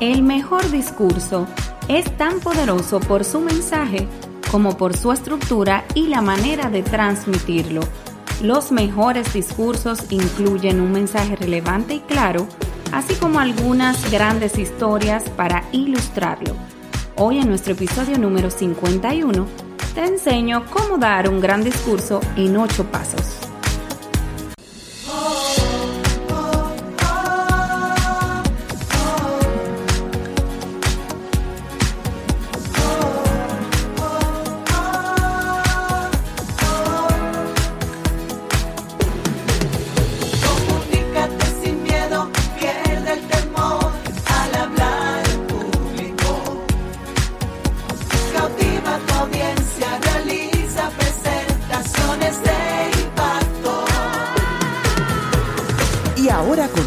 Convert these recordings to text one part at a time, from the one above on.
El mejor discurso es tan poderoso por su mensaje como por su estructura y la manera de transmitirlo. Los mejores discursos incluyen un mensaje relevante y claro, así como algunas grandes historias para ilustrarlo. Hoy en nuestro episodio número 51 te enseño cómo dar un gran discurso en 8 pasos.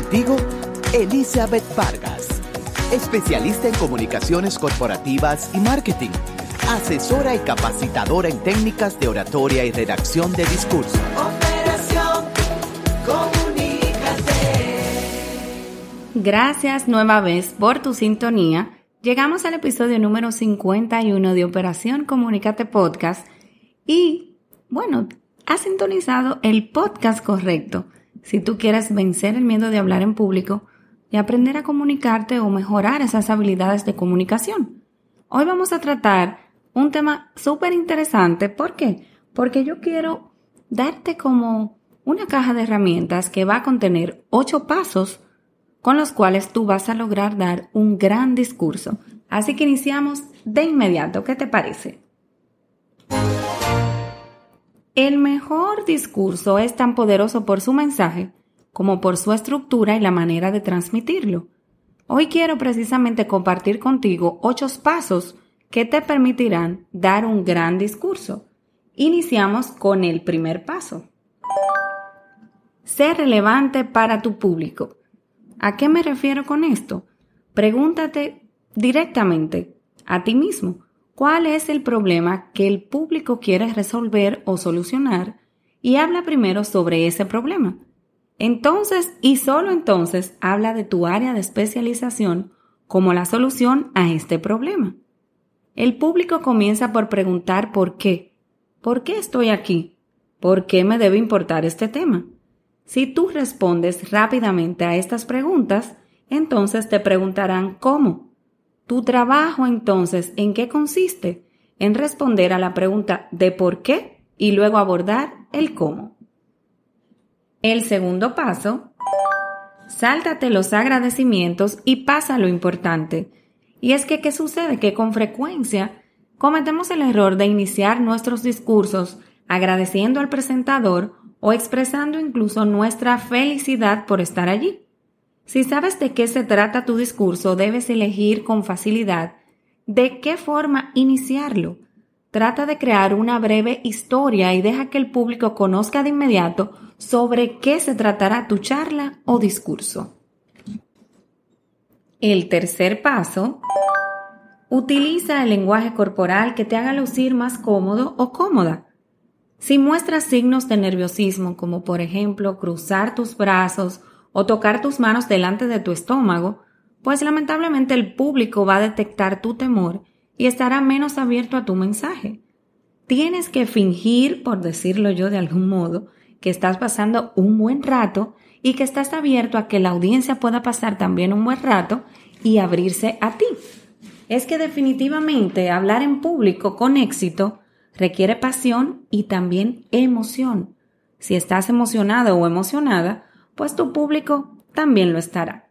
Contigo, Elizabeth Vargas, especialista en comunicaciones corporativas y marketing, asesora y capacitadora en técnicas de oratoria y redacción de discurso. Operación Comunícate. Gracias nueva vez por tu sintonía. Llegamos al episodio número 51 de Operación Comunícate Podcast y, bueno, has sintonizado el podcast correcto si tú quieres vencer el miedo de hablar en público y aprender a comunicarte o mejorar esas habilidades de comunicación. Hoy vamos a tratar un tema súper interesante. ¿Por qué? Porque yo quiero darte como una caja de herramientas que va a contener ocho pasos con los cuales tú vas a lograr dar un gran discurso. Así que iniciamos de inmediato. ¿Qué te parece? El mejor discurso es tan poderoso por su mensaje como por su estructura y la manera de transmitirlo. Hoy quiero precisamente compartir contigo ocho pasos que te permitirán dar un gran discurso. Iniciamos con el primer paso. Ser relevante para tu público. ¿A qué me refiero con esto? Pregúntate directamente a ti mismo, cuál es el problema que el público quiere resolver o solucionar y habla primero sobre ese problema. Entonces, y solo entonces, habla de tu área de especialización como la solución a este problema. El público comienza por preguntar por qué. ¿Por qué estoy aquí? ¿Por qué me debe importar este tema? Si tú respondes rápidamente a estas preguntas, entonces te preguntarán cómo. Tu trabajo entonces, ¿en qué consiste? En responder a la pregunta de por qué y luego abordar el cómo. El segundo paso, sáltate los agradecimientos y pasa lo importante. Y es que, ¿qué sucede? Que con frecuencia cometemos el error de iniciar nuestros discursos agradeciendo al presentador o expresando incluso nuestra felicidad por estar allí. Si sabes de qué se trata tu discurso, debes elegir con facilidad de qué forma iniciarlo. Trata de crear una breve historia y deja que el público conozca de inmediato sobre qué se tratará tu charla o discurso. El tercer paso, utiliza el lenguaje corporal que te haga lucir más cómodo o cómoda. Si muestras signos de nerviosismo, como por ejemplo cruzar tus brazos o tocar tus manos delante de tu estómago, pues lamentablemente el público va a detectar tu temor y estará menos abierto a tu mensaje. Tienes que fingir, por decirlo yo de algún modo, que estás pasando un buen rato y que estás abierto a que la audiencia pueda pasar también un buen rato y abrirse a ti. Es que definitivamente hablar en público con éxito requiere pasión y también emoción. Si estás emocionado o emocionada, pues tu público también lo estará.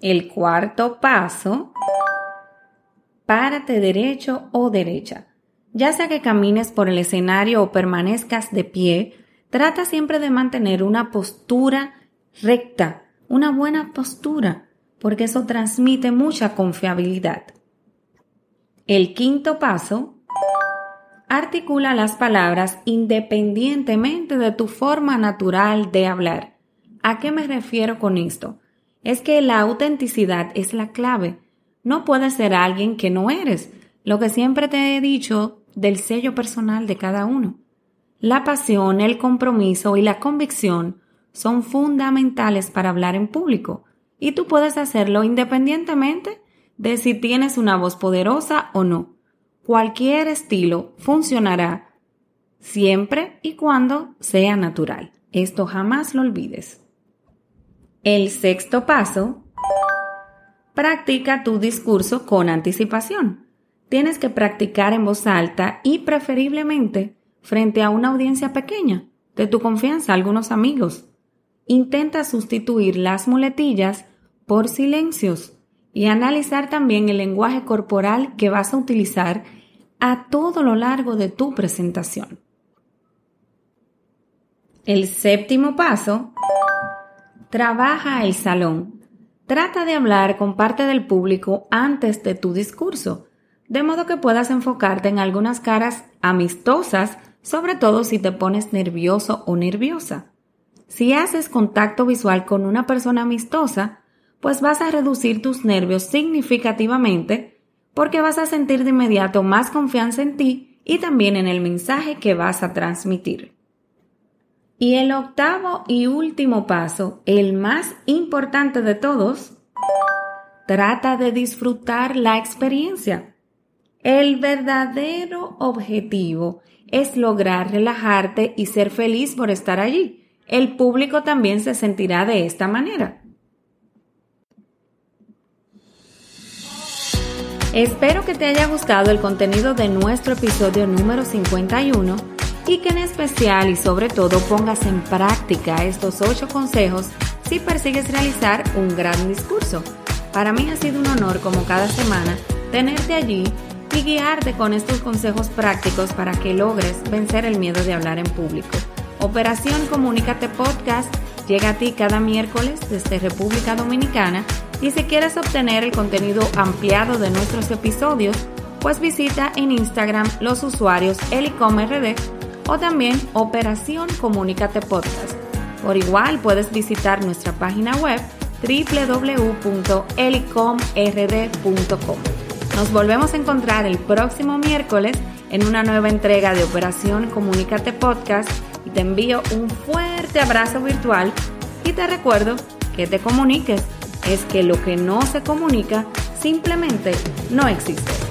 El cuarto paso, párate derecho o derecha. Ya sea que camines por el escenario o permanezcas de pie, trata siempre de mantener una postura recta, una buena postura, porque eso transmite mucha confiabilidad. El quinto paso, articula las palabras independientemente de tu forma natural de hablar. ¿A qué me refiero con esto? Es que la autenticidad es la clave. No puedes ser alguien que no eres, lo que siempre te he dicho del sello personal de cada uno. La pasión, el compromiso y la convicción son fundamentales para hablar en público. y tú puedes hacerlo independientemente de si tienes una voz poderosa o no. Cualquier estilo funcionará siempre y cuando sea natural. Esto jamás lo olvides. El sexto paso, practica tu discurso con anticipación. Tienes que practicar en voz alta y preferiblemente frente a una audiencia pequeña, de tu confianza, algunos amigos. Intenta sustituir las muletillas por silencios y analizar también el lenguaje corporal que vas a utilizar a todo lo largo de tu presentación. El séptimo paso, trabaja el salón. Trata de hablar con parte del público antes de tu discurso, de modo que puedas enfocarte en algunas caras amistosas, sobre todo si te pones nervioso o nerviosa. Si haces contacto visual con una persona amistosa, pues vas a reducir tus nervios significativamente porque vas a sentir de inmediato más confianza en ti y también en el mensaje que vas a transmitir. Y el octavo y último paso, el más importante de todos, trata de disfrutar la experiencia. El verdadero objetivo es lograr relajarte y ser feliz por estar allí. El público también se sentirá de esta manera. Espero que te haya gustado el contenido de nuestro episodio número 51 y que en especial y sobre todo pongas en práctica estos 8 consejos si persigues realizar un gran discurso. Para mí ha sido un honor como cada semana tenerte allí y guiarte con estos consejos prácticos para que logres vencer el miedo de hablar en público. Operación Comunícate Podcast llega a ti cada miércoles desde República Dominicana y si quieres obtener el contenido ampliado de nuestros episodios, pues visita en Instagram los usuarios elicomrd o también Operación Comunícate Podcast. Por igual puedes visitar nuestra página web www.elicomrd.com. Nos volvemos a encontrar el próximo miércoles en una nueva entrega de Operación Comunícate Podcast y te envío un fuerte abrazo virtual y te recuerdo que te comuniques es que lo que no se comunica simplemente no existe.